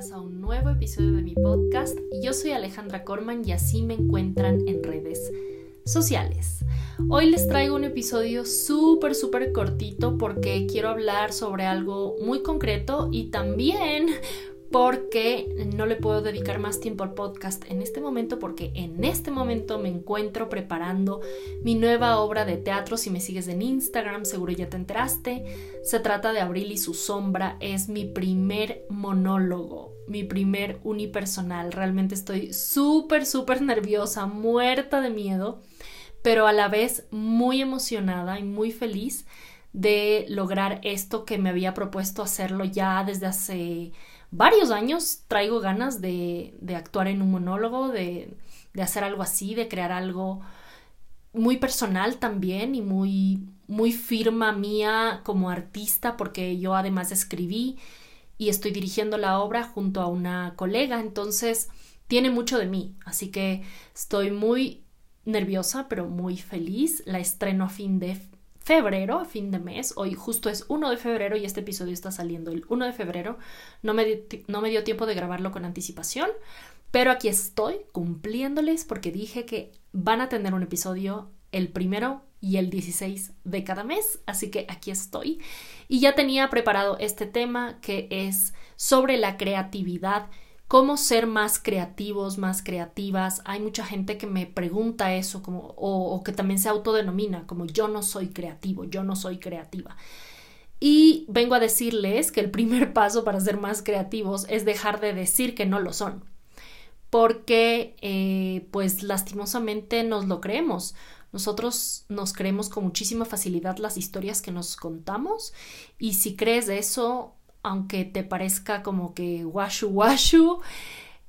a un nuevo episodio de mi podcast. Yo soy Alejandra Corman y así me encuentran en redes sociales. Hoy les traigo un episodio súper, súper cortito porque quiero hablar sobre algo muy concreto y también porque no le puedo dedicar más tiempo al podcast en este momento porque en este momento me encuentro preparando mi nueva obra de teatro. Si me sigues en Instagram seguro ya te enteraste. Se trata de Abril y su sombra. Es mi primer monólogo, mi primer unipersonal. Realmente estoy súper, súper nerviosa, muerta de miedo, pero a la vez muy emocionada y muy feliz de lograr esto que me había propuesto hacerlo ya desde hace varios años traigo ganas de, de actuar en un monólogo, de, de, hacer algo así, de crear algo muy personal también y muy, muy firma mía como artista, porque yo además escribí y estoy dirigiendo la obra junto a una colega, entonces tiene mucho de mí, así que estoy muy nerviosa, pero muy feliz. La estreno a fin de febrero, fin de mes. Hoy justo es 1 de febrero y este episodio está saliendo el 1 de febrero. No me, no me dio tiempo de grabarlo con anticipación, pero aquí estoy cumpliéndoles porque dije que van a tener un episodio el primero y el 16 de cada mes, así que aquí estoy. Y ya tenía preparado este tema que es sobre la creatividad cómo ser más creativos, más creativas. Hay mucha gente que me pregunta eso como, o, que también se autodenomina como yo no soy creativo, yo no soy creativa. Y vengo a decirles que el primer paso para ser más creativos es dejar de decir que no lo son. Porque, eh, pues lastimosamente nos lo creemos. Nosotros nos creemos con muchísima facilidad las historias que nos contamos y si crees eso, aunque te parezca como que washu washu,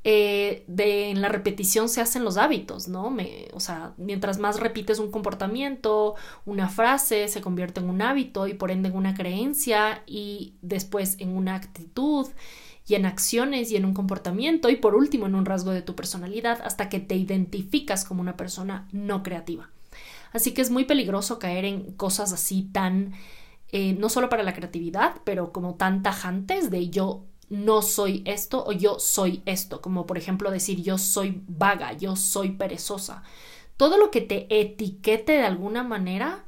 eh, de, en la repetición se hacen los hábitos, ¿no? O sea, mientras más repites un comportamiento, una frase, se convierte en un hábito y por ende en una creencia y después en una actitud y en acciones y en un comportamiento y por último en un rasgo de tu personalidad hasta que te identificas como una persona no creativa. Así que es muy peligroso caer en cosas así tan eh, no solo para la creatividad, pero como tan tajantes de yo no soy esto o yo soy esto, como por ejemplo decir yo soy vaga, yo soy perezosa. Todo lo que te etiquete de alguna manera,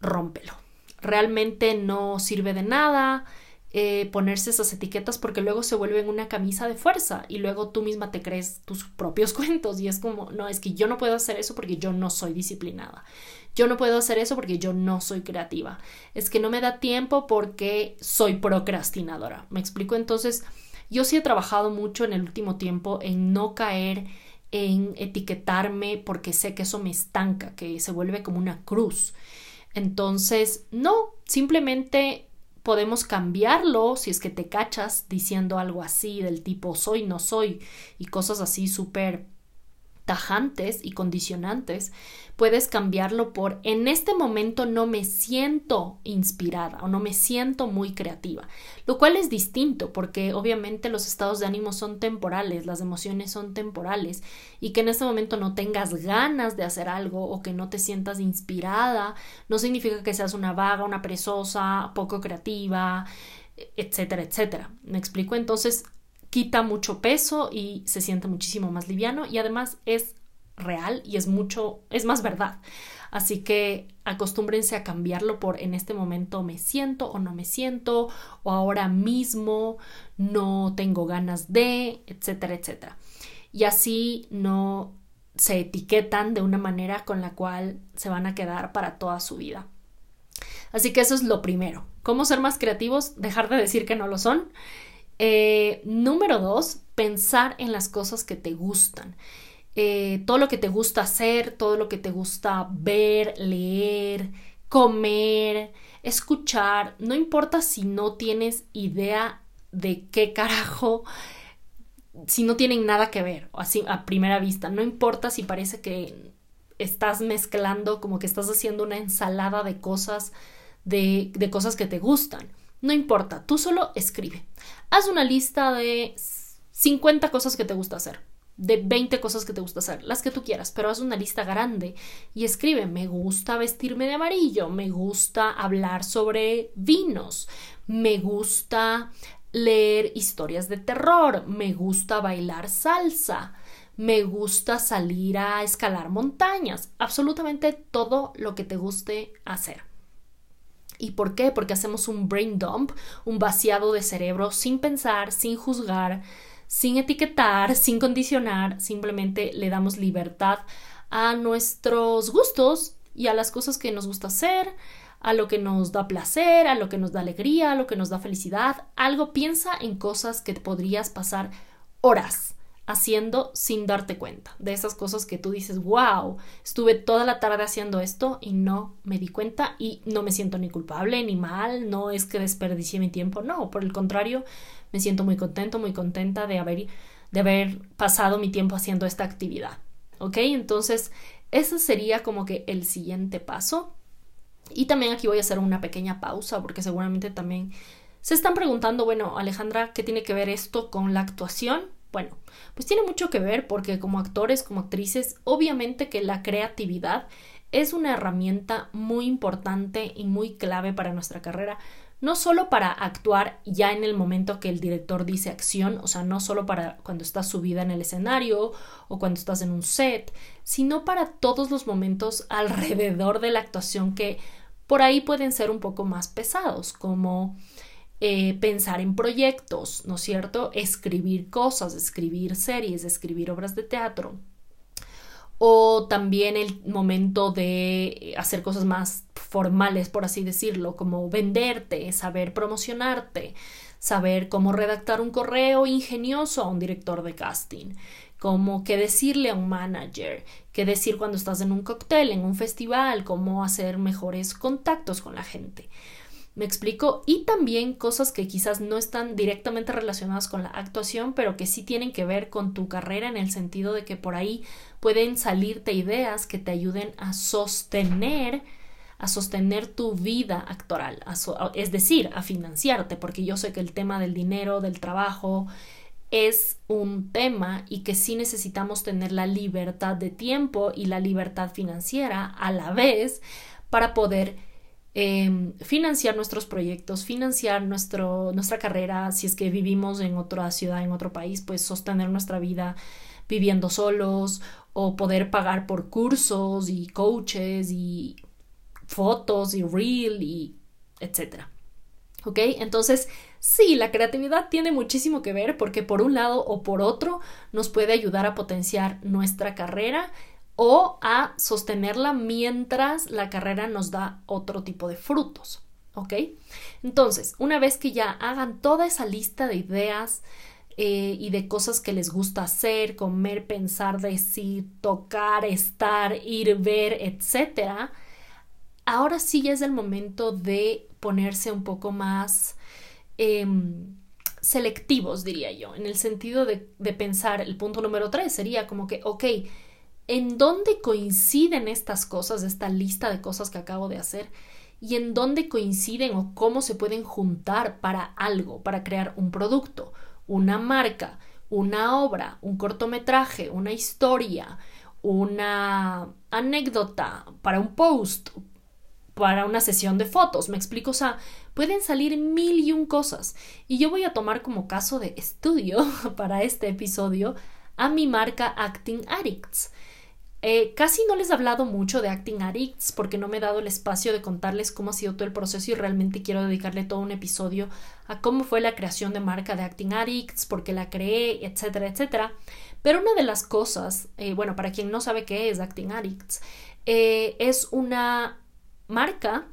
rómpelo. Realmente no sirve de nada, eh, ponerse esas etiquetas porque luego se vuelven una camisa de fuerza y luego tú misma te crees tus propios cuentos y es como, no, es que yo no puedo hacer eso porque yo no soy disciplinada. Yo no puedo hacer eso porque yo no soy creativa. Es que no me da tiempo porque soy procrastinadora. ¿Me explico? Entonces, yo sí he trabajado mucho en el último tiempo en no caer en etiquetarme porque sé que eso me estanca, que se vuelve como una cruz. Entonces, no, simplemente podemos cambiarlo si es que te cachas diciendo algo así del tipo soy, no soy y cosas así súper tajantes y condicionantes, puedes cambiarlo por en este momento no me siento inspirada o no me siento muy creativa, lo cual es distinto porque obviamente los estados de ánimo son temporales, las emociones son temporales y que en este momento no tengas ganas de hacer algo o que no te sientas inspirada no significa que seas una vaga, una perezosa, poco creativa, etcétera, etcétera. ¿Me explico? Entonces, quita mucho peso y se siente muchísimo más liviano y además es real y es mucho, es más verdad. Así que acostúmbrense a cambiarlo por en este momento me siento o no me siento o ahora mismo no tengo ganas de, etcétera, etcétera. Y así no se etiquetan de una manera con la cual se van a quedar para toda su vida. Así que eso es lo primero. ¿Cómo ser más creativos? Dejar de decir que no lo son eh, número dos, pensar en las cosas que te gustan. Eh, todo lo que te gusta hacer, todo lo que te gusta ver, leer, comer, escuchar, no importa si no tienes idea de qué carajo, si no tienen nada que ver, así a primera vista, no importa si parece que estás mezclando, como que estás haciendo una ensalada de cosas, de, de cosas que te gustan. No importa, tú solo escribe. Haz una lista de 50 cosas que te gusta hacer, de 20 cosas que te gusta hacer, las que tú quieras, pero haz una lista grande y escribe, me gusta vestirme de amarillo, me gusta hablar sobre vinos, me gusta leer historias de terror, me gusta bailar salsa, me gusta salir a escalar montañas, absolutamente todo lo que te guste hacer. ¿Y por qué? Porque hacemos un brain dump, un vaciado de cerebro sin pensar, sin juzgar, sin etiquetar, sin condicionar, simplemente le damos libertad a nuestros gustos y a las cosas que nos gusta hacer, a lo que nos da placer, a lo que nos da alegría, a lo que nos da felicidad. Algo piensa en cosas que podrías pasar horas haciendo sin darte cuenta. De esas cosas que tú dices, wow, estuve toda la tarde haciendo esto y no me di cuenta y no me siento ni culpable ni mal, no es que desperdicié mi tiempo, no, por el contrario, me siento muy contento, muy contenta de haber, de haber pasado mi tiempo haciendo esta actividad. ¿Ok? Entonces, ese sería como que el siguiente paso. Y también aquí voy a hacer una pequeña pausa porque seguramente también se están preguntando, bueno, Alejandra, ¿qué tiene que ver esto con la actuación? Bueno, pues tiene mucho que ver porque como actores, como actrices, obviamente que la creatividad es una herramienta muy importante y muy clave para nuestra carrera, no solo para actuar ya en el momento que el director dice acción, o sea, no solo para cuando estás subida en el escenario o cuando estás en un set, sino para todos los momentos alrededor de la actuación que por ahí pueden ser un poco más pesados, como eh, pensar en proyectos, ¿no es cierto? Escribir cosas, escribir series, escribir obras de teatro. O también el momento de hacer cosas más formales, por así decirlo, como venderte, saber promocionarte, saber cómo redactar un correo ingenioso a un director de casting, como qué decirle a un manager, qué decir cuando estás en un cóctel, en un festival, cómo hacer mejores contactos con la gente. ¿Me explico? Y también cosas que quizás no están directamente relacionadas con la actuación, pero que sí tienen que ver con tu carrera en el sentido de que por ahí pueden salirte ideas que te ayuden a sostener a sostener tu vida actoral, es decir, a financiarte, porque yo sé que el tema del dinero, del trabajo, es un tema y que sí necesitamos tener la libertad de tiempo y la libertad financiera a la vez para poder em, financiar nuestros proyectos, financiar nuestro, nuestra carrera, si es que vivimos en otra ciudad, en otro país, pues sostener nuestra vida viviendo solos o poder pagar por cursos y coaches y fotos y reel y etcétera. ¿Ok? Entonces, sí, la creatividad tiene muchísimo que ver porque por un lado o por otro nos puede ayudar a potenciar nuestra carrera o a sostenerla mientras la carrera nos da otro tipo de frutos. ¿Ok? Entonces, una vez que ya hagan toda esa lista de ideas eh, y de cosas que les gusta hacer, comer, pensar, decir, tocar, estar, ir, ver, etcétera, ahora sí ya es el momento de ponerse un poco más em, selectivos, diría yo, en el sentido de, de pensar, el punto número tres sería como que, ok, ¿en dónde coinciden estas cosas, esta lista de cosas que acabo de hacer? y en dónde coinciden o cómo se pueden juntar para algo, para crear un producto, una marca, una obra, un cortometraje, una historia, una anécdota, para un post, para una sesión de fotos, me explico, o sea, pueden salir mil y un cosas. Y yo voy a tomar como caso de estudio para este episodio a mi marca Acting Addicts. Eh, casi no les he hablado mucho de Acting Addicts porque no me he dado el espacio de contarles cómo ha sido todo el proceso y realmente quiero dedicarle todo un episodio a cómo fue la creación de marca de Acting Addicts, por qué la creé, etcétera, etcétera. Pero una de las cosas, eh, bueno, para quien no sabe qué es Acting Addicts, eh, es una marca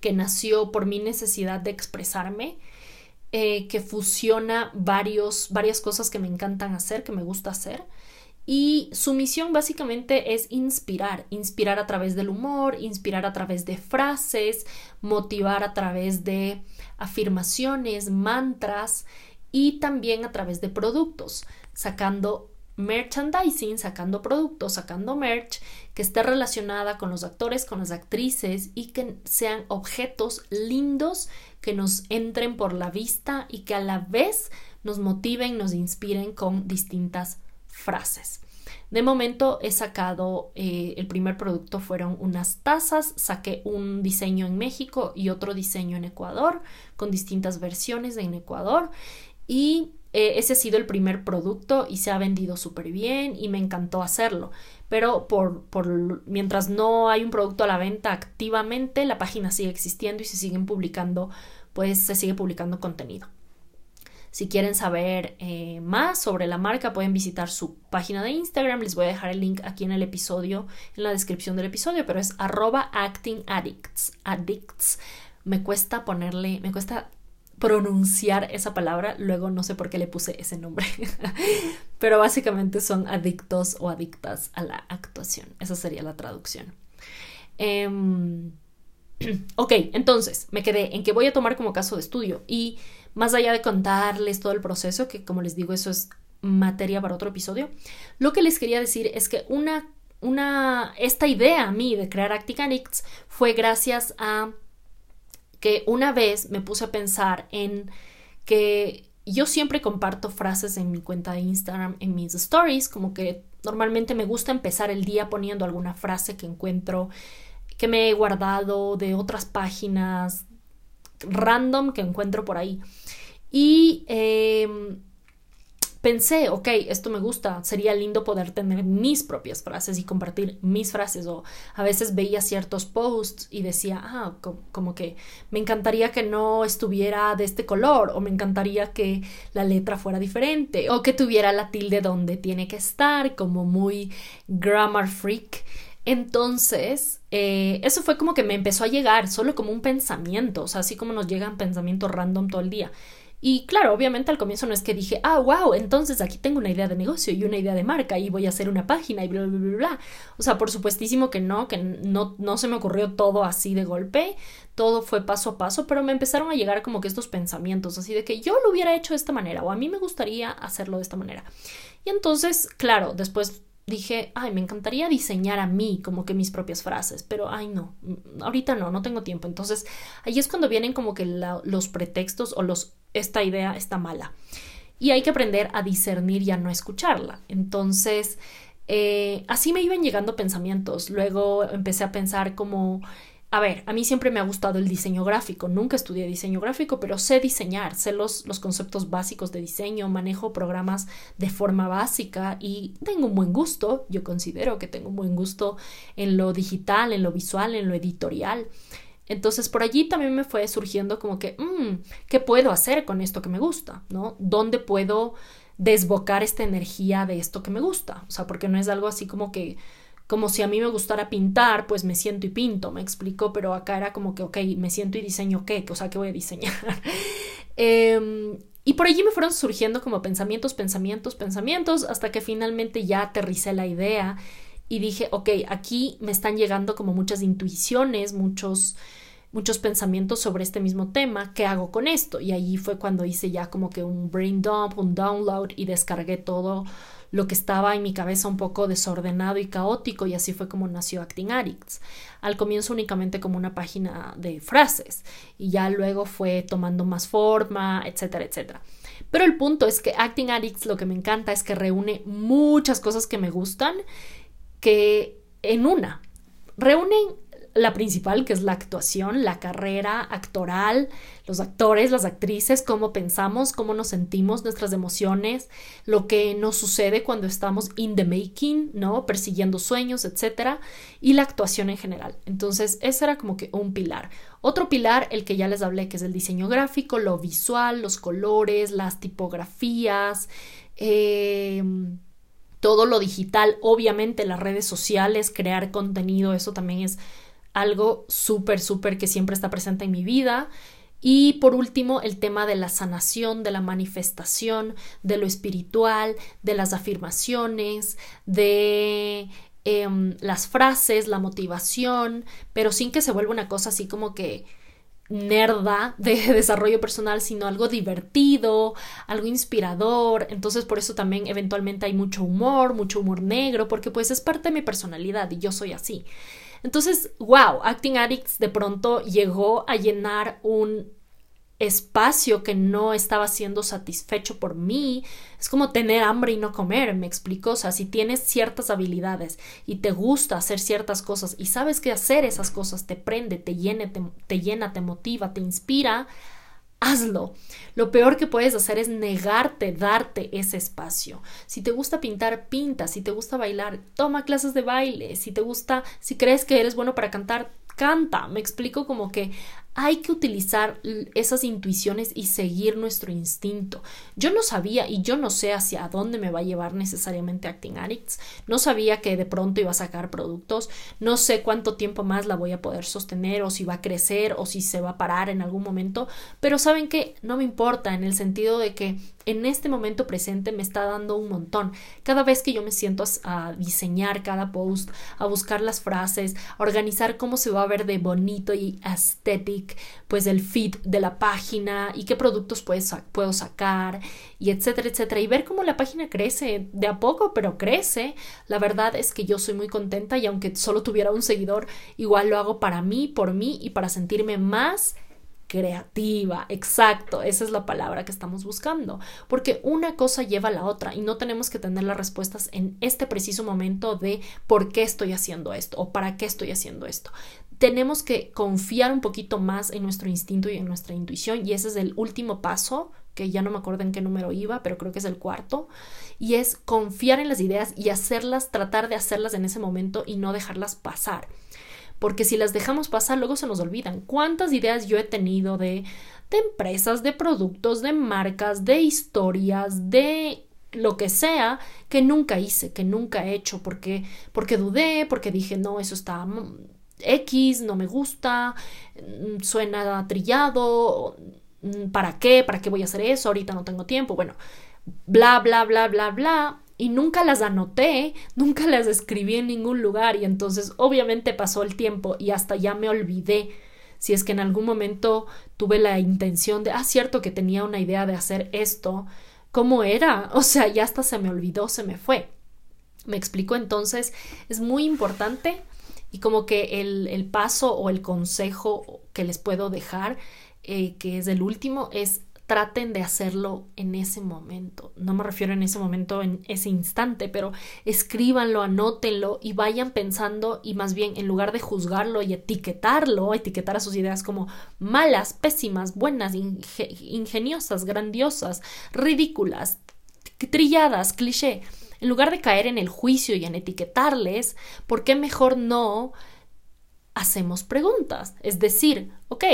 que nació por mi necesidad de expresarme, que fusiona varios, varias cosas que me encantan hacer, que me gusta hacer. Y su misión básicamente es inspirar, inspirar a través del humor, inspirar a través de frases, motivar a través de afirmaciones, mantras y también a través de productos, sacando merchandising, sacando productos, sacando merch que esté relacionada con los actores, con las actrices y que sean objetos lindos que nos entren por la vista y que a la vez nos motiven, nos inspiren con distintas frases. De momento he sacado, eh, el primer producto fueron unas tazas, saqué un diseño en México y otro diseño en Ecuador, con distintas versiones en Ecuador. Y eh, ese ha sido el primer producto y se ha vendido súper bien y me encantó hacerlo. Pero por, por, mientras no hay un producto a la venta activamente, la página sigue existiendo y se siguen publicando, pues se sigue publicando contenido. Si quieren saber eh, más sobre la marca, pueden visitar su página de Instagram. Les voy a dejar el link aquí en el episodio, en la descripción del episodio, pero es arroba actingaddicts. Addicts. Me cuesta ponerle, me cuesta pronunciar esa palabra, luego no sé por qué le puse ese nombre, pero básicamente son adictos o adictas a la actuación, esa sería la traducción. Em, ok, entonces me quedé en que voy a tomar como caso de estudio y más allá de contarles todo el proceso, que como les digo, eso es materia para otro episodio, lo que les quería decir es que una, una, esta idea a mí de crear Acticanix fue gracias a que una vez me puse a pensar en que yo siempre comparto frases en mi cuenta de Instagram, en mis stories, como que normalmente me gusta empezar el día poniendo alguna frase que encuentro, que me he guardado de otras páginas random que encuentro por ahí. Y em, pensé, ok, esto me gusta, sería lindo poder tener mis propias frases y compartir mis frases. O a veces veía ciertos posts y decía, ah, como que me encantaría que no estuviera de este color, o me encantaría que la letra fuera diferente, o que tuviera la tilde donde tiene que estar, como muy grammar freak. Entonces, eh, eso fue como que me empezó a llegar solo como un pensamiento, o sea, así como nos llegan pensamientos random todo el día. Y claro, obviamente al comienzo no es que dije, ah, wow, entonces aquí tengo una idea de negocio y una idea de marca y voy a hacer una página y bla, bla, bla, bla. O sea, por supuestísimo que no, que no, no se me ocurrió todo así de golpe, todo fue paso a paso, pero me empezaron a llegar como que estos pensamientos, así de que yo lo hubiera hecho de esta manera o a mí me gustaría hacerlo de esta manera. Y entonces, claro, después dije, ay, me encantaría diseñar a mí como que mis propias frases, pero ay, no, mm, ahorita no, no tengo tiempo. Entonces, ahí es cuando vienen como que los pretextos o los, esta idea está mala. Y hay que aprender a discernir y a no escucharla. Entonces, eh, así me iban llegando pensamientos. Luego empecé a pensar como a ver, a mí siempre me ha gustado el diseño gráfico, nunca estudié diseño gráfico, pero sé diseñar, sé los, los, conceptos básicos de diseño, manejo programas de forma básica y tengo un buen gusto, yo considero que tengo un buen gusto en lo digital, en lo visual, en lo editorial. Entonces por allí también me fue surgiendo como que, mmm, ¿qué puedo hacer con esto que me gusta? ¿No? ¿Dónde puedo desbocar esta energía de esto que me gusta? O sea, porque no es algo así como que como si a mí me gustara pintar, pues me siento y pinto, me explico, pero acá era como que, ok, me siento y diseño qué, o sea, ¿qué voy a diseñar? Em, y por allí me fueron surgiendo como pensamientos, pensamientos, pensamientos, hasta que finalmente ya aterricé la idea y dije, ok, aquí me están llegando como muchas intuiciones, muchos muchos pensamientos sobre este mismo tema, ¿qué hago con esto? Y ahí fue cuando hice ya como que un brain dump, un download y descargué todo lo que estaba en mi cabeza un poco desordenado y caótico y así fue como nació Acting Addicts. Al comienzo únicamente como una página de frases y ya luego fue tomando más forma, etcétera, etcétera. Pero el punto es que Acting Addicts lo que me encanta es que reúne muchas cosas que me gustan que en una reúnen la principal, que es la actuación, la carrera actoral, los actores, las actrices, cómo pensamos, cómo nos sentimos, nuestras emociones, lo que nos sucede cuando estamos in the making, ¿no? Persiguiendo sueños, etcétera, y la actuación en general. Entonces, ese era como que un pilar. Otro pilar, el que ya les hablé, que es el diseño gráfico, lo visual, los colores, las tipografías, eh, todo lo digital, obviamente las redes sociales, crear contenido, eso también es algo súper, súper que siempre está presente en mi vida. Y por último, el tema de la sanación, de la manifestación, de lo espiritual, de las afirmaciones, de em, las frases, la motivación, pero sin que se vuelva una cosa así como que nerda de desarrollo personal, sino algo divertido, algo inspirador. Entonces por eso también eventualmente hay mucho humor, mucho humor negro, porque pues es parte de mi personalidad y yo soy así. Entonces, wow, Acting Addicts de pronto llegó a llenar un espacio que no estaba siendo satisfecho por mí. Es como tener hambre y no comer, me explico. O sea, si tienes ciertas habilidades y te gusta hacer ciertas cosas y sabes que hacer esas cosas te prende, te, llene, te, te llena, te motiva, te inspira, hazlo. Lo peor que puedes hacer es negarte, darte ese espacio. Si te gusta pintar, pinta. Si te gusta bailar, toma clases de baile. Si te gusta, si crees que eres bueno para cantar, canta. Me explico como que hay que utilizar esas intuiciones y seguir nuestro instinto. Yo no sabía y yo no sé hacia dónde me va a llevar necesariamente Acting Addicts. No sabía que de pronto iba a sacar productos. No sé cuánto tiempo más la voy a poder sostener o si va a crecer o si se va a parar en algún momento. Pero saben que no me importa en el sentido de que en este momento presente me está dando un montón. Cada vez que yo me siento a, diseñar cada post, a buscar las frases, a organizar cómo se va a ver de bonito y pues el feed de la página y qué productos puedo sacar y etcétera, etcétera. Y ver cómo la página crece de a poco, pero crece. La verdad es que yo soy muy contenta y aunque solo tuviera un seguidor, igual lo hago para mí, por mí y para sentirme más creativa, exacto, esa es la palabra que estamos buscando, porque una cosa lleva a la otra y no tenemos que tener las respuestas en este preciso momento de por qué estoy haciendo esto o para qué estoy haciendo esto. Tenemos que confiar un poquito más en nuestro instinto y en nuestra intuición y ese es el último paso que ya no me acuerdo en qué número iba, pero creo que es el cuarto, y es confiar en las ideas y hacerlas, tratar de hacerlas en ese momento y no dejarlas pasar. Porque si las dejamos pasar luego se nos olvidan. ¿Cuántas ideas yo he tenido de, de empresas, de productos, de marcas, de historias, de lo que sea que nunca hice, que nunca he hecho, porque, porque dudé, porque dije, no, eso está X, no me gusta, mm, suena trillado, mm, ¿para qué? ¿Para qué voy a hacer eso? Ahorita no tengo tiempo. Bueno, bla, bla, bla, bla, bla y nunca las anoté, nunca las escribí en ningún lugar y entonces obviamente pasó el tiempo y hasta ya me olvidé si es que en algún momento tuve la intención de, ah, cierto que tenía una idea de hacer esto, ¿cómo era? O sea, ya hasta se me olvidó, se me fue. Me explico entonces, es muy importante y como que el, el paso o el consejo que les puedo dejar, eh, que es el último, es traten de hacerlo en ese momento. No me refiero en ese momento, en ese instante, pero escríbanlo, anótenlo y vayan pensando y más bien en lugar de juzgarlo y etiquetarlo, etiquetar a sus ideas como malas, pésimas, buenas, ingeniosas, grandiosas, ridículas, trilladas, cliché. En lugar de caer en el juicio y en etiquetarles, ¿por qué mejor no hacemos preguntas? Es decir, ok,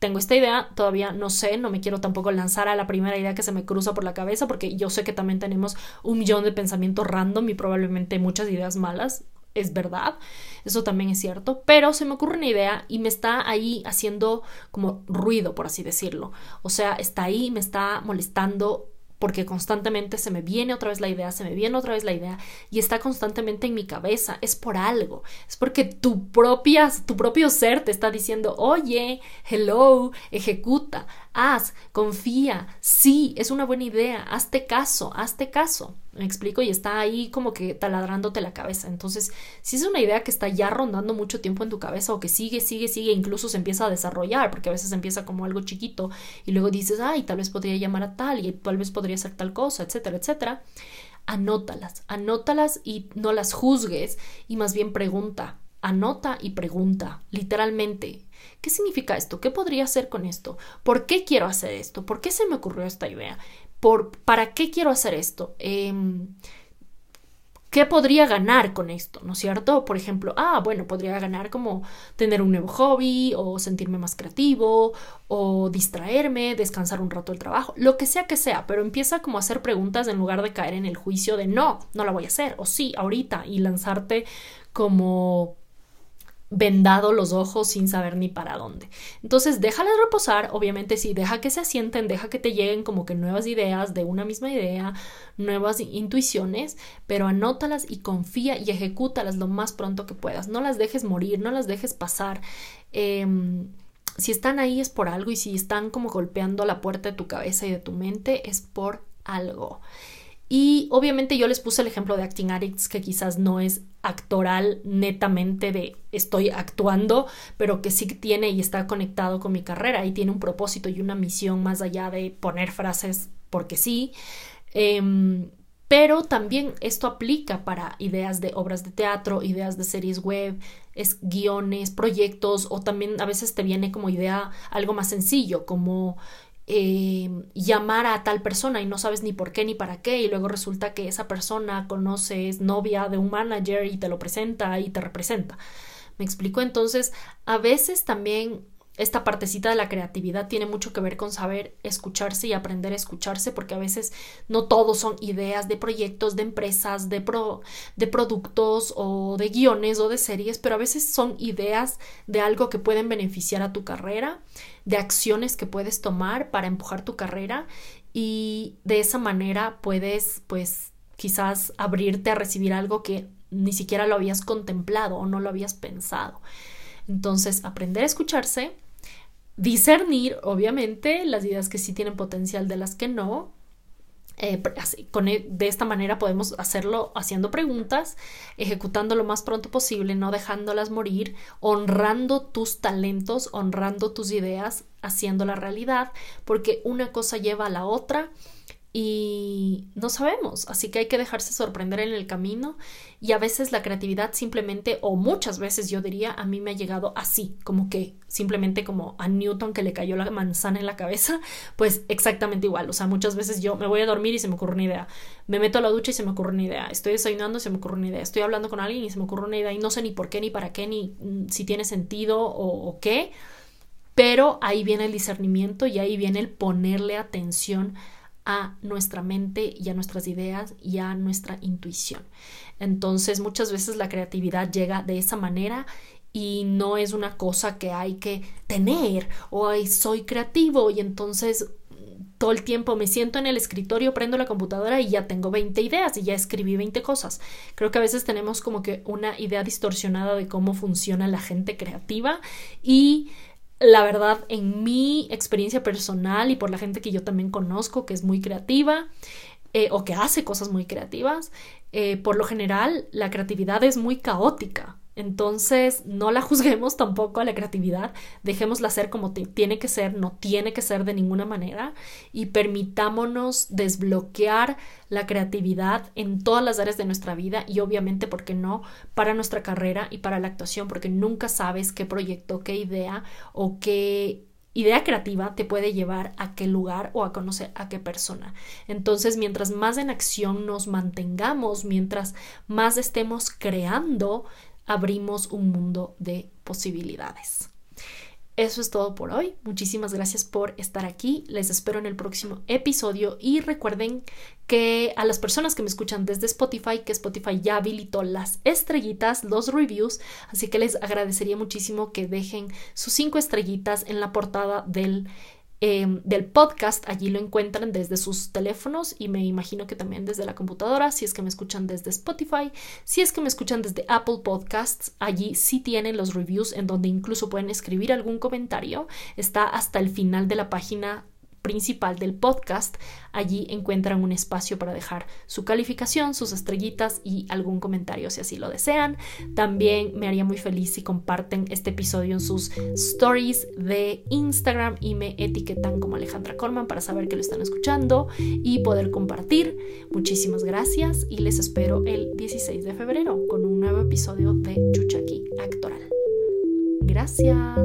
tengo esta idea, todavía no sé, no me quiero tampoco lanzar a la primera idea que se me cruza por la cabeza, porque yo sé que también tenemos un millón de pensamientos random y probablemente muchas ideas malas, es verdad, eso también es cierto, pero se me ocurre una idea y me está ahí haciendo como ruido, por así decirlo. O sea, está ahí, me está molestando porque constantemente se me viene otra vez la idea, se me viene otra vez la idea y está constantemente en mi cabeza. Es por algo, es porque tu propia, tu propio ser te está diciendo, oye, hello, ejecuta, haz, confía, sí, es una buena idea, hazte caso, hazte caso. Me explico y está ahí como que taladrándote la cabeza. Entonces, si es una idea que está ya rondando mucho tiempo en tu cabeza o que sigue, sigue, sigue, incluso se empieza a desarrollar, porque a veces empieza como algo chiquito y luego dices, ay, tal vez podría llamar a tal y tal vez podría ser tal cosa, etcétera, etcétera. Anótalas, anótalas y no las juzgues y más bien pregunta, anota y pregunta, literalmente. ¿Qué significa esto? ¿Qué podría hacer con esto? ¿Por qué quiero hacer esto? ¿Por qué se me ocurrió esta idea? ¿Por, ¿Para qué quiero hacer esto? Em, ¿Qué podría ganar con esto? ¿No es cierto? Por ejemplo, ah, bueno, podría ganar como tener un nuevo hobby o sentirme más creativo o distraerme, descansar un rato del trabajo, lo que sea que sea, pero empieza como a hacer preguntas en lugar de caer en el juicio de no, no la voy a hacer o sí, ahorita y lanzarte como vendado los ojos sin saber ni para dónde. Entonces, déjalas reposar, obviamente sí, deja que se asienten, deja que te lleguen como que nuevas ideas de una misma idea, nuevas intuiciones, pero anótalas y confía y ejecútalas lo más pronto que puedas. No las dejes morir, no las dejes pasar. Em, si están ahí es por algo y si están como golpeando la puerta de tu cabeza y de tu mente es por algo. Y obviamente yo les puse el ejemplo de Acting Addicts, que quizás no es actoral netamente de estoy actuando, pero que sí tiene y está conectado con mi carrera y tiene un propósito y una misión más allá de poner frases porque sí. Em, pero también esto aplica para ideas de obras de teatro, ideas de series web, es guiones, proyectos o también a veces te viene como idea algo más sencillo, como eh, llamar a tal persona y no sabes ni por qué ni para qué y luego resulta que esa persona conoce, es novia de un manager y te lo presenta y te representa. ¿Me explico? Entonces, a veces también esta partecita de la creatividad tiene mucho que ver con saber escucharse y aprender a escucharse, porque a veces no todos son ideas de proyectos, de empresas, de, de productos o de guiones o de series, pero a veces son ideas de algo que pueden beneficiar a tu carrera, de acciones que puedes tomar para empujar tu carrera y de esa manera puedes, pues, quizás abrirte a recibir algo que ni siquiera lo habías contemplado o no lo habías pensado. Entonces, aprender a escucharse discernir, obviamente, las ideas que sí tienen potencial de las que no. Eh, con, e, de esta manera podemos hacerlo haciendo preguntas, ejecutando lo más pronto posible, no dejándolas morir, honrando tus talentos, honrando tus ideas, haciendo la realidad, porque una cosa lleva a la otra y no sabemos, así que hay que dejarse sorprender en el camino y a veces la creatividad simplemente o muchas veces yo diría a mí me ha llegado así, como que simplemente como a Newton que le cayó la manzana en la cabeza, pues exactamente igual, o sea, muchas veces yo me voy a dormir y se me ocurre una idea, me meto a la ducha y se me ocurre una idea, estoy desayunando y se me ocurre una idea, estoy hablando con alguien y se me ocurre una idea y no sé ni por qué ni para qué ni mm, si tiene sentido o, o qué, pero ahí viene el discernimiento y ahí viene el ponerle atención a nuestra mente y a nuestras ideas y a nuestra intuición. Entonces muchas veces la creatividad llega de esa manera y no es una cosa que hay que tener o soy creativo y entonces todo el tiempo me siento en el escritorio, prendo la computadora y ya tengo 20 ideas y ya escribí 20 cosas. Creo que a veces tenemos como que una idea distorsionada de cómo funciona la gente creativa y la verdad, en mi experiencia personal y por la gente que yo también conozco, que es muy creativa eh, o que hace cosas muy creativas, eh, por lo general la creatividad es muy caótica. Entonces, no la juzguemos tampoco a la creatividad, dejémosla ser como tiene que ser, no tiene que ser de ninguna manera y permitámonos desbloquear la creatividad en todas las áreas de nuestra vida y obviamente, ¿por qué no?, para nuestra carrera y para la actuación, porque nunca sabes qué proyecto, qué idea o qué idea creativa te puede llevar a qué lugar o a conocer a qué persona. Entonces, mientras más en acción nos mantengamos, mientras más estemos creando, abrimos un mundo de posibilidades. Eso es todo por hoy. Muchísimas gracias por estar aquí. Les espero en el próximo episodio y recuerden que a las personas que me escuchan desde Spotify, que Spotify ya habilitó las estrellitas, los reviews, así que les agradecería muchísimo que dejen sus cinco estrellitas en la portada del Em, del podcast. Allí lo encuentran desde sus teléfonos y me imagino que también desde la computadora, si es que me escuchan desde Spotify, si es que me escuchan desde Apple Podcasts, allí sí tienen los reviews en donde incluso pueden escribir algún comentario. Está hasta el final de la página principal del podcast. Allí encuentran un espacio para dejar su calificación, sus estrellitas y algún comentario si así lo desean. También me haría muy feliz si comparten este episodio en sus stories de Instagram y me etiquetan como Alejandra Colman para saber que lo están escuchando y poder compartir. Muchísimas gracias y les espero el 16 de febrero con un nuevo episodio de Chuchaki Actoral. Gracias.